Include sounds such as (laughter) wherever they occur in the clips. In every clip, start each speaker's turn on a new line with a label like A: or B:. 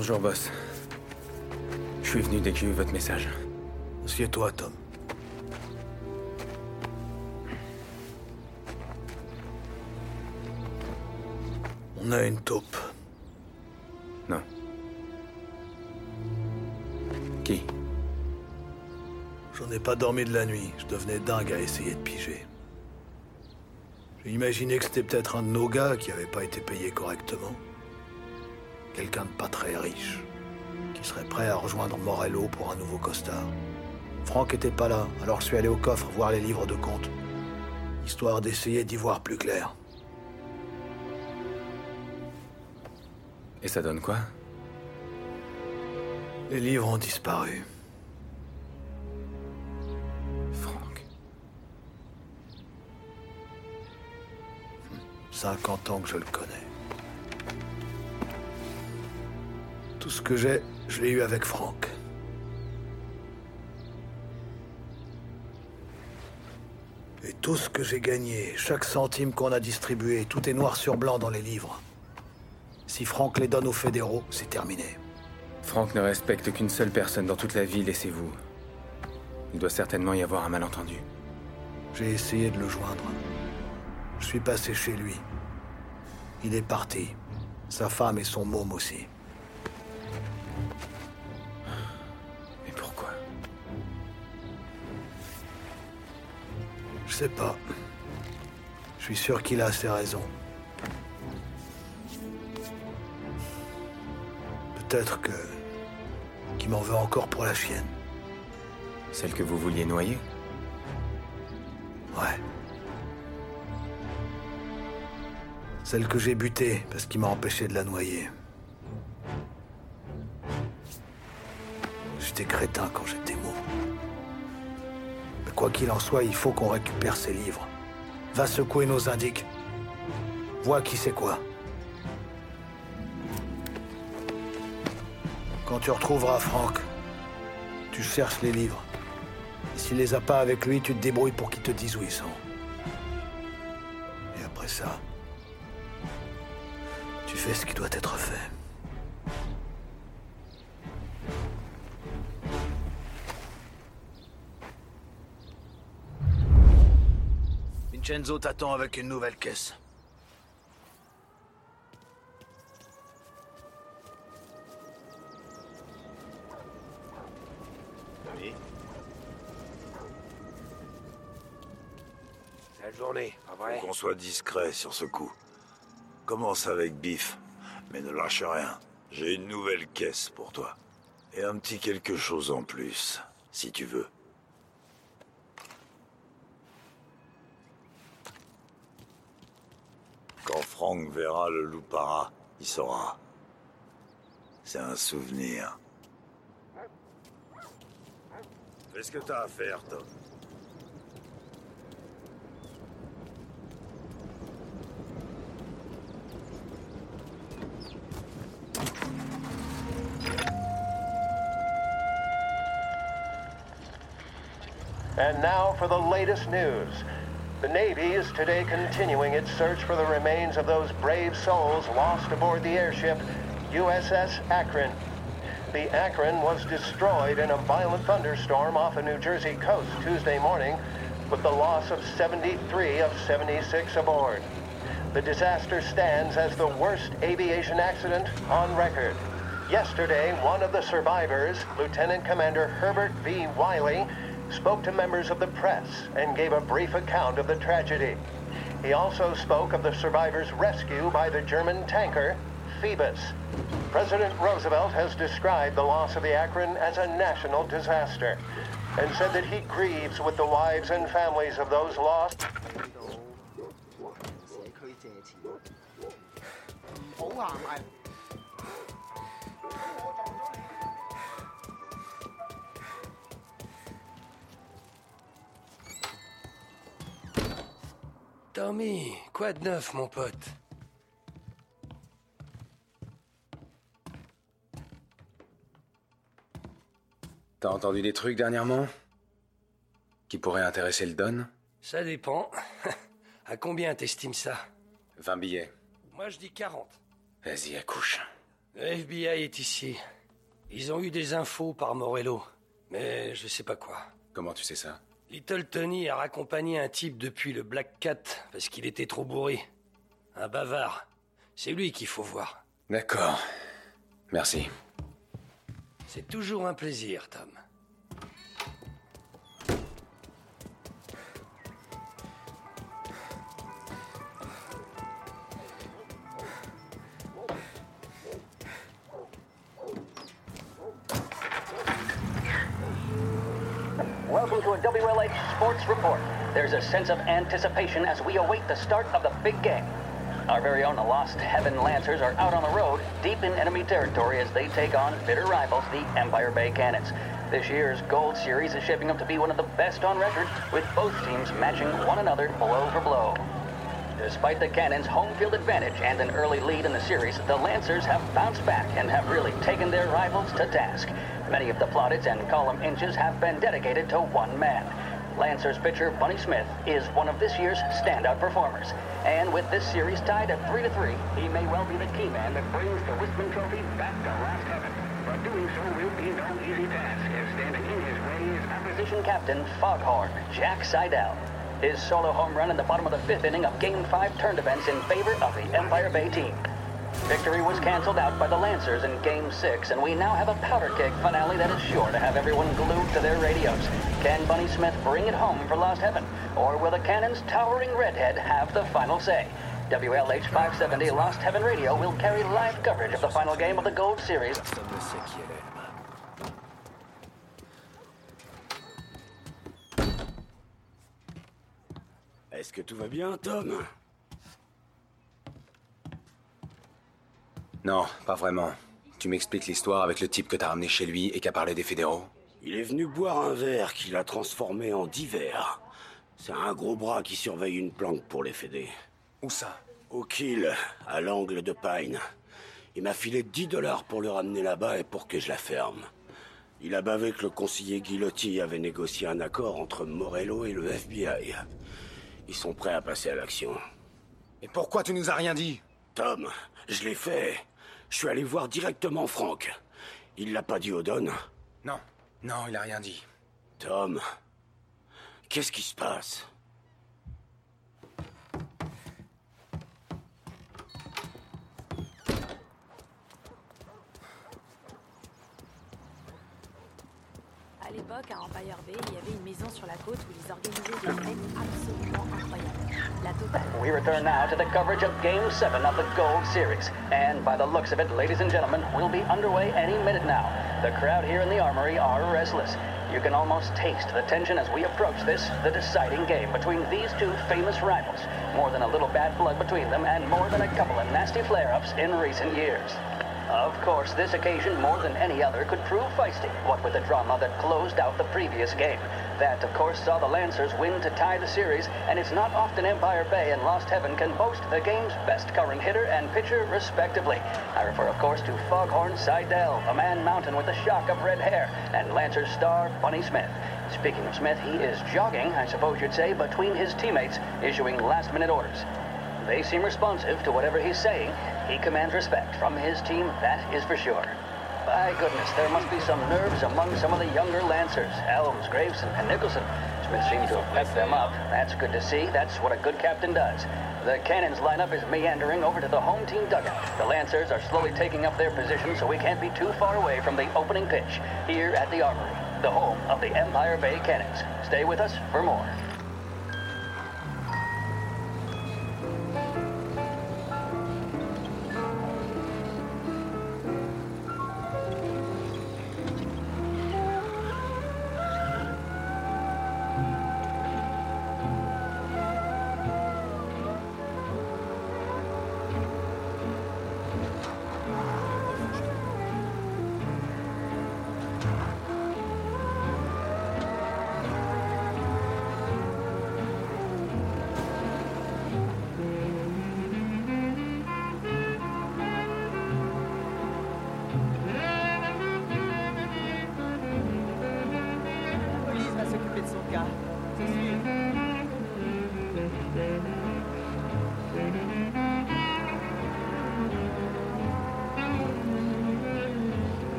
A: Bonjour, boss. Je suis venu dès que j'ai eu votre message.
B: Assieds-toi, Tom. On a une taupe.
A: Non. Qui?
B: J'en ai pas dormi de la nuit. Je devenais dingue à essayer de piger. J'ai imaginé que c'était peut-être un de nos gars qui avait pas été payé correctement. Quelqu'un de pas très riche. Qui serait prêt à rejoindre Morello pour un nouveau costard. Franck était pas là, alors je suis allé au coffre voir les livres de compte. Histoire d'essayer d'y voir plus clair.
A: Et ça donne quoi?
B: Les livres ont disparu.
A: Franck.
B: 50 ans que je le connais. Tout ce que j'ai, je l'ai eu avec Franck. Et tout ce que j'ai gagné, chaque centime qu'on a distribué, tout est noir sur blanc dans les livres. Si Franck les donne aux fédéraux, c'est terminé.
A: Franck ne respecte qu'une seule personne dans toute la ville et c'est vous. Il doit certainement y avoir un malentendu.
B: J'ai essayé de le joindre. Je suis passé chez lui. Il est parti. Sa femme et son môme aussi. Sais pas. Je suis sûr qu'il a ses raisons. Peut-être que. qu'il m'en veut encore pour la chienne.
A: Celle que vous vouliez noyer?
B: Ouais. Celle que j'ai butée parce qu'il m'a empêché de la noyer. J'étais crétin quand j'étais quoi qu'il en soit, il faut qu'on récupère ces livres. Va secouer nos indiques. Vois qui c'est quoi. Quand tu retrouveras Franck, tu cherches les livres. S'il les a pas avec lui, tu te débrouilles pour qu'il te dise où ils sont. Et après ça, tu fais ce qui doit être fait. Vincenzo t'attend avec une nouvelle caisse.
C: Oui. Sale journée, pas vrai?
D: Qu'on soit discret sur ce coup. Commence avec Biff, mais ne lâche rien. J'ai une nouvelle caisse pour toi. Et un petit quelque chose en plus, si tu veux. Franck verra le loupara, il saura. C'est un souvenir. Fais ce que t'as à faire, Tom.
E: And now for the latest news. The Navy is today continuing its search for the remains of those brave souls lost aboard the airship USS Akron. The Akron was destroyed in a violent thunderstorm off the New Jersey coast Tuesday morning, with the loss of 73 of 76 aboard. The disaster stands as the worst aviation accident on record. Yesterday, one of the survivors, Lieutenant Commander Herbert V. Wiley, spoke to members of the press and gave a brief account of the tragedy. He also spoke of the survivors' rescue by the German tanker Phoebus. President Roosevelt has described the loss of the Akron as a national disaster and said that he grieves with the wives and families of those lost
F: oh,
C: Tommy, quoi de neuf, mon pote?
A: T'as entendu des trucs dernièrement Qui pourraient intéresser le Don?
C: Ça dépend. (laughs) à combien t'estimes ça?
A: 20 billets.
C: Moi, je dis 40.
A: Vas-y, accouche.
C: Le FBI est ici. Ils ont eu des infos par Morello, mais je sais pas quoi.
A: Comment tu sais ça?
C: Little Tony a raccompagné un type depuis le Black Cat parce qu'il était trop bourré. Un bavard. C'est lui qu'il faut voir.
A: D'accord. Merci.
C: C'est toujours un plaisir, Tom.
G: Welcome to a WLH Sports Report. There's a sense of anticipation as we await the start of the big game. Our very own Lost Heaven Lancers are out on the road, deep in enemy territory as they take on bitter rivals, the Empire Bay Cannons. This year's Gold Series is shaping up to be one of the best on record, with both teams matching one another blow for blow. Despite the Cannons' home field advantage and an early lead in the series, the Lancers have bounced back and have really taken their rivals to task. Many of the plaudits and column inches have been dedicated to one man. Lancers pitcher Bunny Smith is one of this year's standout performers. And with this series tied at 3 to 3, he may well be the key man that brings the Wisman Trophy back to last heaven. But doing so will be no easy task, as standing in his way is opposition captain Foghorn, Jack Seidel. His solo home run in the bottom of the fifth inning of Game 5 turned events in favor of the Empire Bay team. Victory was canceled out by the Lancers in Game 6, and we now have a powder keg finale that is sure to have everyone glued to their radios. Can Bunny Smith bring it home for Lost Heaven, or will the Cannon's towering redhead have the final say? WLH 570 Lost Heaven Radio will carry live coverage of the final game of the Gold Series
H: Est-ce que tout va bien, Tom
A: Non, pas vraiment. Tu m'expliques l'histoire avec le type que t'as ramené chez lui et qui a parlé des fédéraux
H: Il est venu boire un verre qu'il a transformé en divers. C'est un gros bras qui surveille une planque pour les fédés.
A: Où ça
H: Au kill, à l'angle de Pine. Il m'a filé 10 dollars pour le ramener là-bas et pour que je la ferme. Il a bavé que le conseiller Guillotti avait négocié un accord entre Morello et le FBI. Ils sont prêts à passer à l'action.
A: Et pourquoi tu nous as rien dit?
H: Tom, je l'ai fait. Je suis allé voir directement Franck. Il l'a pas dit au Don.
A: Non, non, il a rien dit.
H: Tom, qu'est-ce qui se passe?
I: L'époque, à Empire Bay, il y avait une maison sur la côte où ils organisaient des fêtes absolument incroyables. La totale.
G: We return now to the coverage of Game 7 of the Gold Series. And by the looks of it, ladies and gentlemen, we'll be underway any minute now. The crowd here in the Armory are restless. You can almost taste the tension as we approach this, the deciding game between these two famous rivals. More than a little bad blood between them, and more than a couple of nasty flare-ups in recent years. Of course, this occasion, more than any other, could prove feisty, what with the drama that closed out the previous game. That, of course, saw the Lancers win to tie the series, and it's not often Empire Bay and Lost Heaven can boast the game's best current hitter and pitcher, respectively. I refer, of course, to Foghorn Seidel, a man mountain with a shock of red hair, and Lancers star Bunny Smith. Speaking of Smith, he is jogging, I suppose you'd say, between his teammates, issuing last-minute orders. They seem responsive to whatever he's saying. He commands respect from his team, that is for sure. By goodness, there must be some nerves among some of the younger Lancers, Elms, Graveson, and Nicholson. Smith seems to have pepped them up. That's good to see. That's what a good captain does. The Cannons lineup is meandering over to the home team dugout. The Lancers are slowly taking up their position, so we can't be too far away from the opening pitch here at the Armory, the home of the Empire Bay Cannons. Stay with us for more.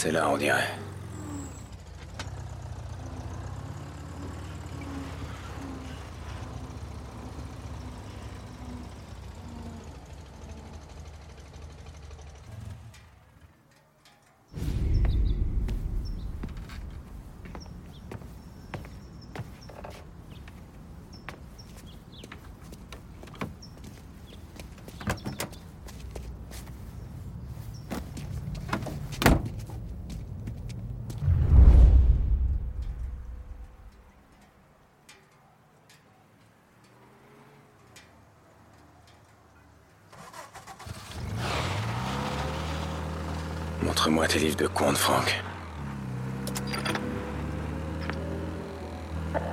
F: C'est
A: là, on dirait. Montre-moi tes livres de Frank.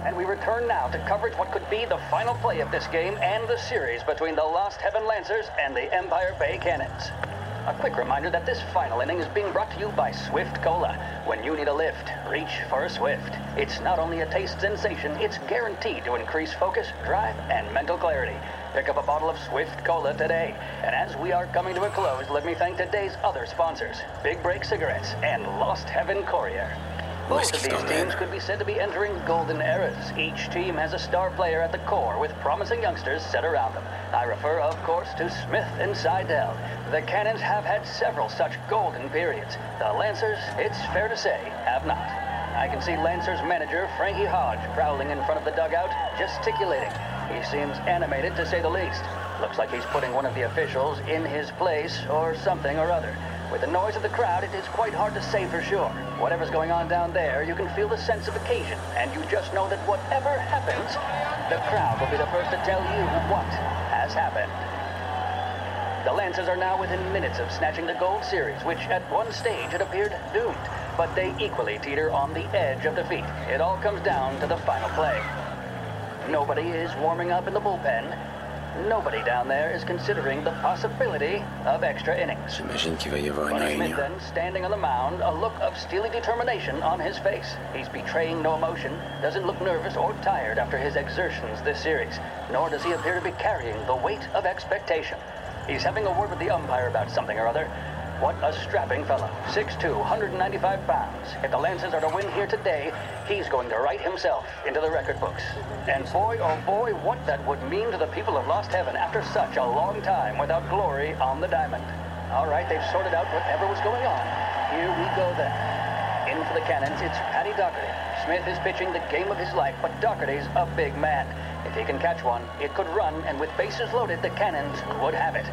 G: And we return now to coverage what could be the final play of this game and the series between the Lost Heaven Lancers and the Empire Bay Cannons. A quick reminder that this final inning is being brought to you by Swift Cola. When you need a lift, reach for a Swift. It's not only a taste sensation, it's guaranteed to increase focus, drive, and mental clarity. Pick up a bottle of Swift Cola today. And as we are coming to a close, let me thank today's other sponsors Big Break Cigarettes and Lost Heaven Courier. Both of these teams could be said to be entering golden eras. Each team has a star player at the core with promising youngsters set around them. I refer, of course, to Smith and Seidel. The Cannons have had several such golden periods. The Lancers, it's fair to say, have not. I can see Lancers manager Frankie Hodge prowling in front of the dugout, gesticulating. He seems animated to say the least. Looks like he's putting one of the officials in his place or something or other. With the noise of the crowd, it is quite hard to say for sure. Whatever's going on down there, you can feel the sense of occasion, and you just know that whatever happens, the crowd will be the first to tell you what has happened. The Lancers are now within minutes of snatching the Gold Series, which at one stage had appeared doomed, but they equally teeter on the edge of defeat. It all comes down to the final play. Nobody is warming up in the bullpen. Nobody down there is considering the possibility of extra innings.
A: J'imagine qu'il va y avoir une réunion.
G: then standing on the mound, a look of steely determination on his face. He's betraying no emotion, doesn't look nervous or tired after his exertions this series, nor does he appear to be carrying the weight of expectation. He's having a word with the umpire about something or other. What a strapping fellow. 6'2", 195 pounds. If the Lancers are to win here today, he's going to write himself into the record books. And boy, oh boy, what that would mean to the people of Lost Heaven after such a long time without glory on the diamond. All right, they've sorted out whatever was going on. Here we go then. In for the Cannons, it's Paddy Doherty. Smith is pitching the game of his life, but Doherty's a big man. If he can catch one, it could run, and with bases loaded, the Cannons would have it.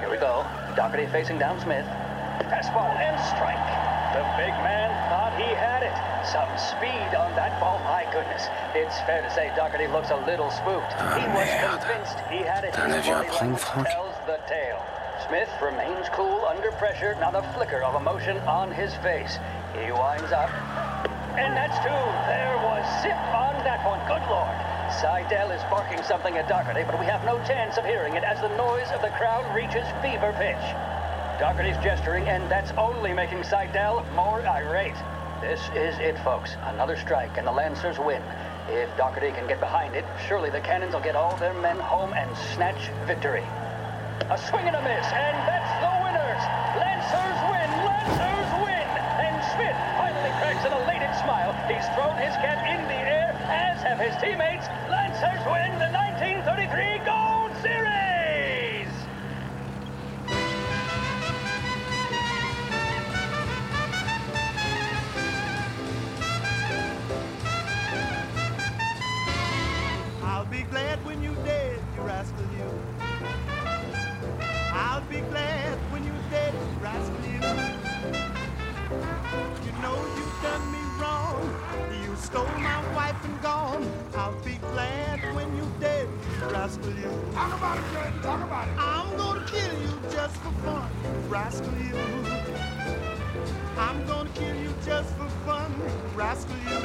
G: Here we go. Doherty facing down Smith. Fastball and strike. The big man thought he had it. Some speed on that ball, my goodness. It's fair to say Doherty looks a little spooked. he was
A: merde.
G: convinced he had it.
A: T'as un
G: His
A: avion à prendre, Franck
G: tells the tale. Smith remains cool under pressure, not a flicker of emotion on his face. He winds up. And that's two. There was zip on that one. Good lord. Seidel is barking something at Doherty, but we have no chance of hearing it as the noise of the crowd reaches fever pitch. Doherty's gesturing, and that's only making Seidel more irate. This is it, folks. Another strike, and the Lancers win. If Doherty can get behind it, surely the Cannons will get all their men home and snatch victory. A swing and a miss, and that's the winners. Lancers win, Lancers win. And Smith finally cracks an elated smile. He's thrown his cap in the his teammates. Lancers win the 1933 Gold Series.
J: Stole my wife and gone. I'll be glad when you're dead, rascal you. Talk about it, Jordan. Talk about it. I'm gonna kill you just for fun, rascal you. I'm gonna kill you just for fun, rascal you.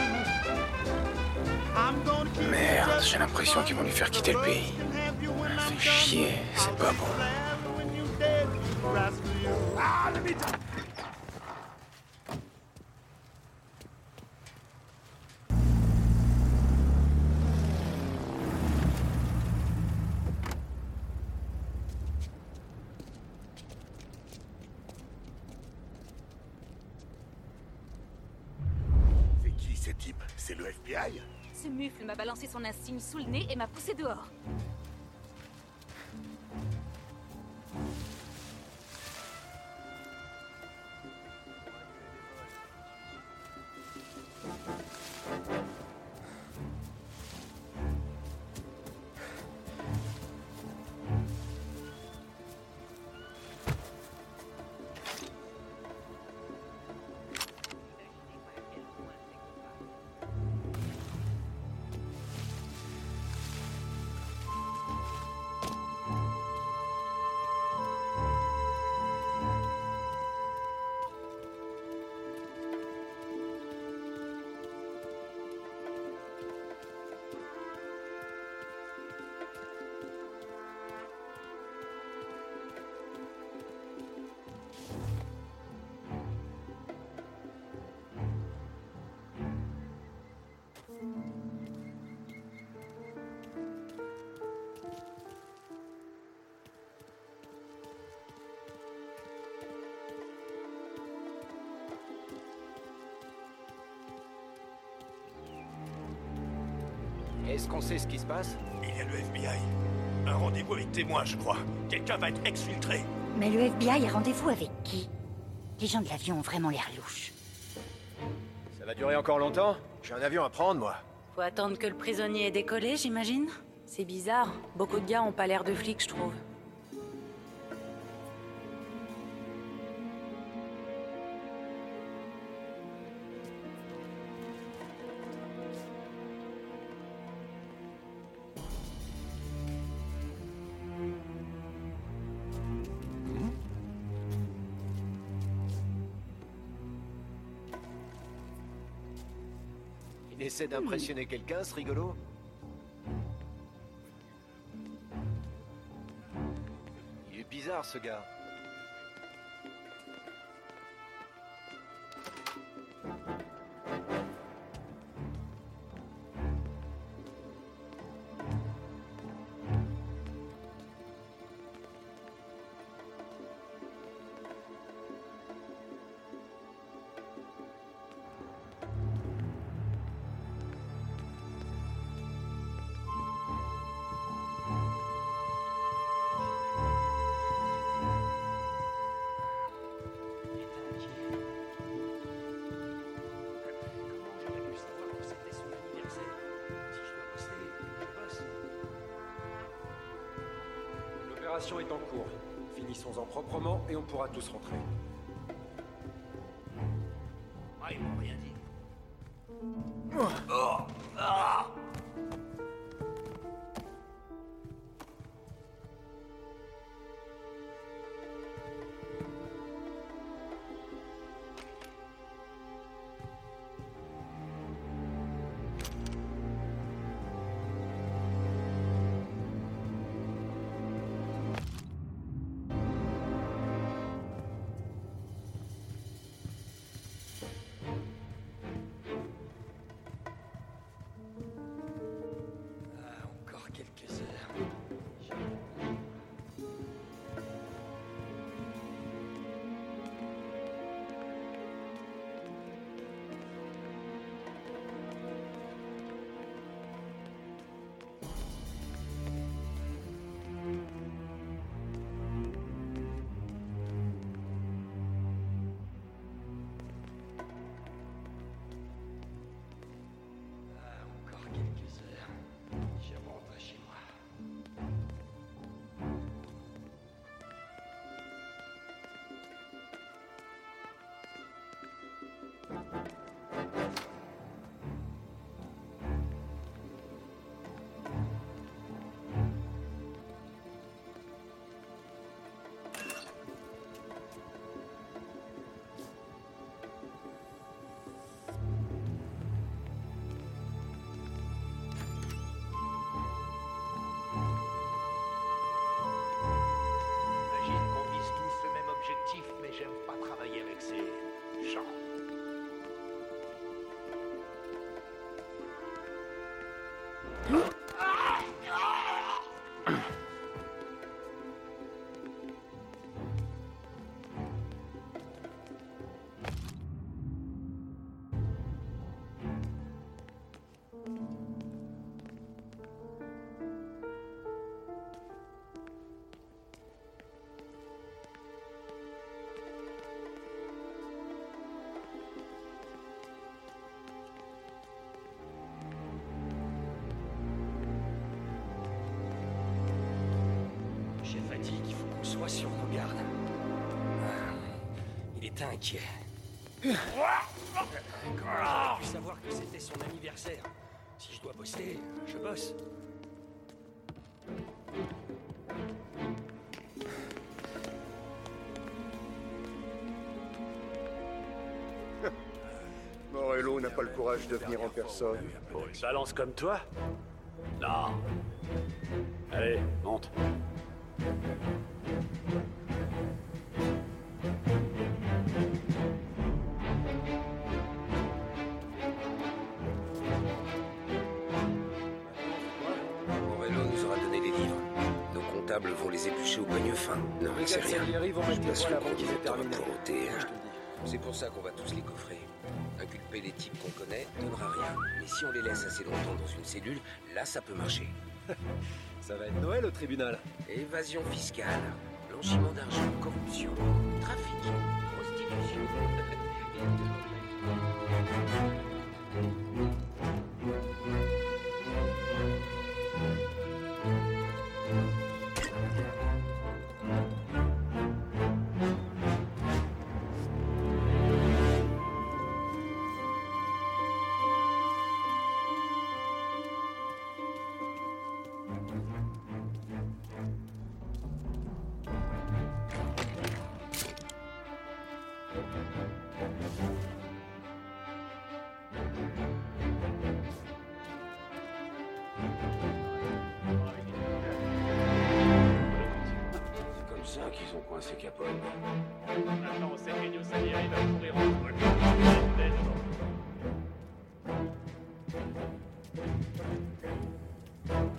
J: I'm gonna kill
A: Merde, j'ai l'impression qu'ils vont lui faire quitter le pays. Fait chier, c'est pas bon.
J: Ah,
K: son insigne sous le nez et m'a poussé dehors.
C: Est-ce qu'on sait ce qui se passe
L: Il y a le FBI. Un rendez-vous avec témoin, je crois. Quelqu'un va être exfiltré.
M: Mais le FBI a rendez-vous avec qui Les gens de l'avion ont vraiment l'air louches.
C: Ça va durer encore longtemps J'ai un avion à prendre, moi.
K: Faut attendre que le prisonnier ait décollé, j'imagine C'est bizarre. Beaucoup de gars ont pas l'air de flics, je trouve.
C: Essaie d'impressionner quelqu'un, ce rigolo Il est bizarre, ce gars.
N: L'opération est en cours. Finissons-en proprement et on pourra tous rentrer.
C: Sois sur nos gardes. Ah, Il était inquiet. Comment j'ai pu savoir que c'était son anniversaire? Si je dois bosser, je bosse. (laughs)
O: Morello n'a pas le courage de venir en personne.
H: Pour une balance comme toi? Non. Allez, monte.
P: Vont les éplucher au poigne fin. Non,
Q: Les
P: c'est rien. Je passe le t'en
Q: terminé.
P: remonter,
Q: Moi,
P: hein. C'est pour ça qu'on va tous les coffrer. Inculper les types qu'on connaît donnera rien. Mais si on les laisse assez longtemps dans une cellule, là ça peut marcher. (laughs)
Q: Ça va être Noël au tribunal.
P: Évasion fiscale, blanchiment d'argent, corruption, trafic, Capone.
R: Maintenant, on sait qu'Ennio Salieri va courir en
O: Tom,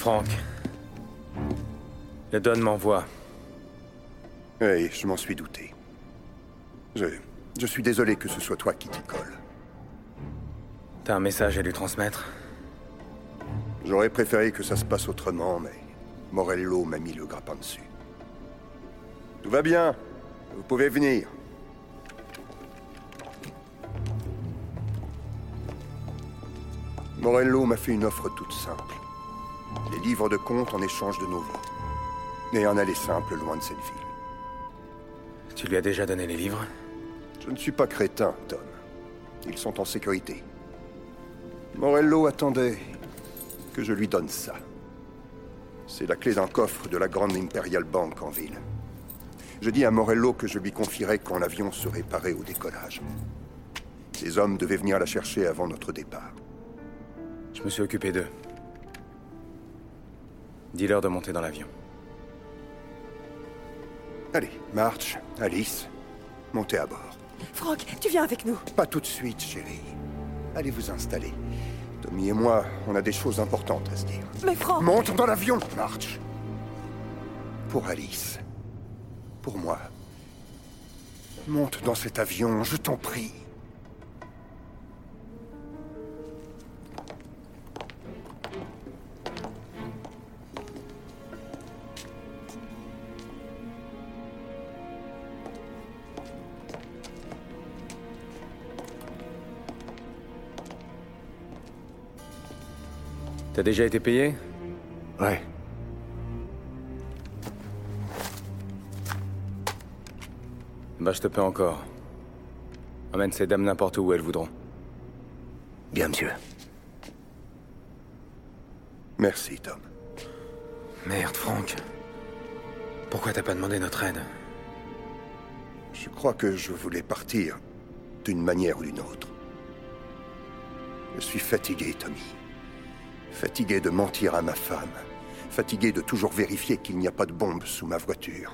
A: Franck. Le Don m'envoie.
O: oui, je m'en suis douté. Je, je suis désolé que ce soit toi qui t'y colle.
A: T'as un message à lui transmettre?
O: J'aurais préféré que ça se passe autrement, mais Morello m'a mis le grappin dessus. Tout va bien. Vous pouvez venir. Morello m'a fait une offre toute simple. Les livres de compte en échange de nos vies. Et un aller simple loin de cette ville.
A: Tu lui as déjà donné les livres?
O: Je ne suis pas crétin, Tom. Ils sont en sécurité. Morello attendait que je lui donne ça. C'est la clé d'un coffre de la grande Imperial Bank en ville. Je dis à Morello que je lui confierai quand l'avion serait paré au décollage. Ses hommes devaient venir la chercher avant notre départ.
A: Je me suis occupé d'eux. Dis-leur de monter dans l'avion.
O: Allez, March, Alice, montez à bord.
F: Franck, tu viens avec nous
O: Pas tout de suite, chérie. Allez vous installer. Tommy et moi, on a des choses importantes à se dire.
F: Mais Franck
O: Monte dans l'avion, March Pour Alice. Pour moi. Monte dans cet avion, je t'en prie.
A: T'as déjà été payé
O: Ouais.
A: Bah, je te paie encore. Emmène ces dames n'importe où elles voudront.
O: Bien, monsieur. Merci, Tom.
A: Merde, Franck. Pourquoi t'as pas demandé notre aide?
O: Je crois que je voulais partir d'une manière ou d'une autre. Je suis fatigué, Tommy. Fatigué de mentir à ma femme. Fatigué de toujours vérifier qu'il n'y a pas de bombe sous ma voiture.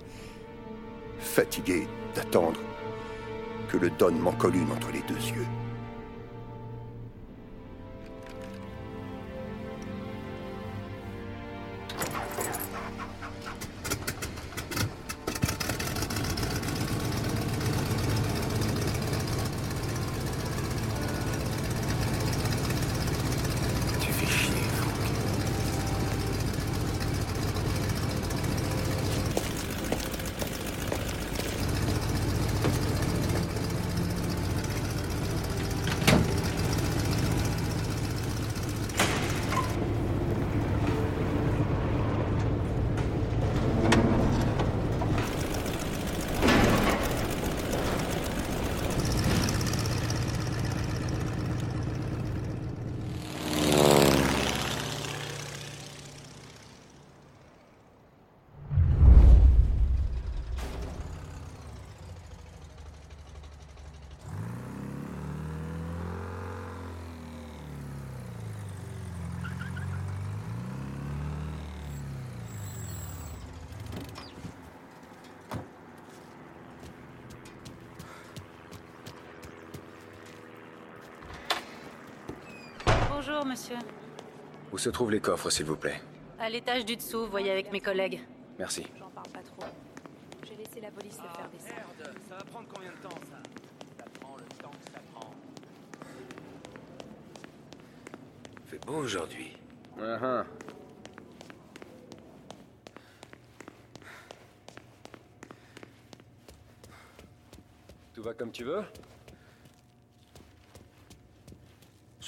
O: Fatigué d'attendre que le Don m'en colle une entre les deux yeux.
A: Tu fais chier, Franck.
I: Bonjour, monsieur.
A: Où se trouvent les coffres, s'il vous plaît?
I: À l'étage du dessous, voyez avec mes collègues.
A: Merci.
I: J'en parle pas trop. J'ai laissé la police le faire descendre.
C: Merde, ça va prendre combien de temps ça? Ça prend le temps que ça prend.
P: Fait beau aujourd'hui.
A: Uh-huh.
Q: Tout va comme tu veux?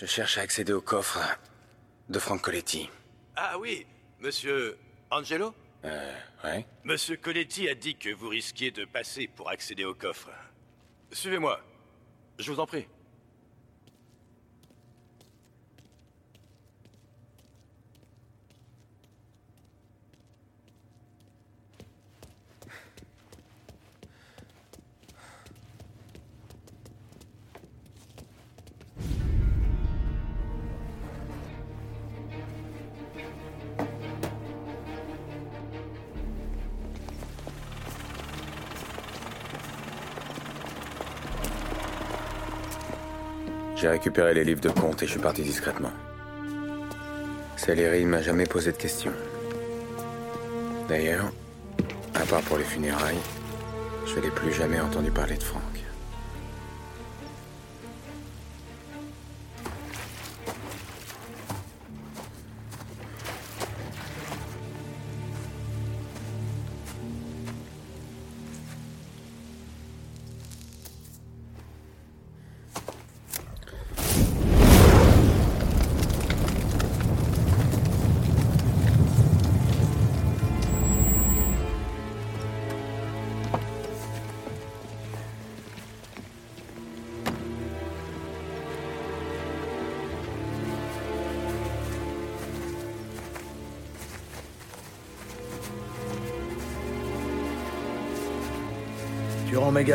A: Je cherche à accéder au coffre de Frank Coletti.
L: Ah oui, monsieur Angelo?
A: Euh, ouais.
L: Monsieur Coletti a dit que vous risquiez de passer pour accéder au coffre. Suivez-moi. Je vous en prie.
A: J'ai récupéré les livres de compte et je suis parti discrètement. Salieri ne m'a jamais posé de questions. D'ailleurs, à part pour les funérailles, je n'ai plus jamais entendu parler de Franck.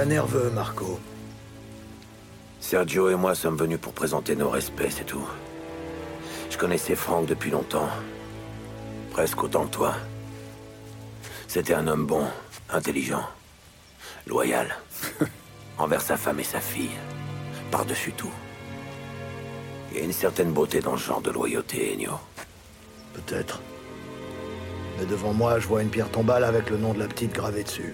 B: Nerveux, Marco.
H: Sergio et moi sommes venus pour présenter nos respects, c'est tout. Je connaissais Franck depuis longtemps. Presque autant que toi. C'était un homme bon, intelligent. Loyal. (laughs) Envers sa femme et sa fille. Par-dessus tout. Il y a une certaine beauté dans ce genre de loyauté, Ennio.
B: Peut-être. Mais devant moi, je vois une pierre tombale avec le nom de la petite gravée dessus.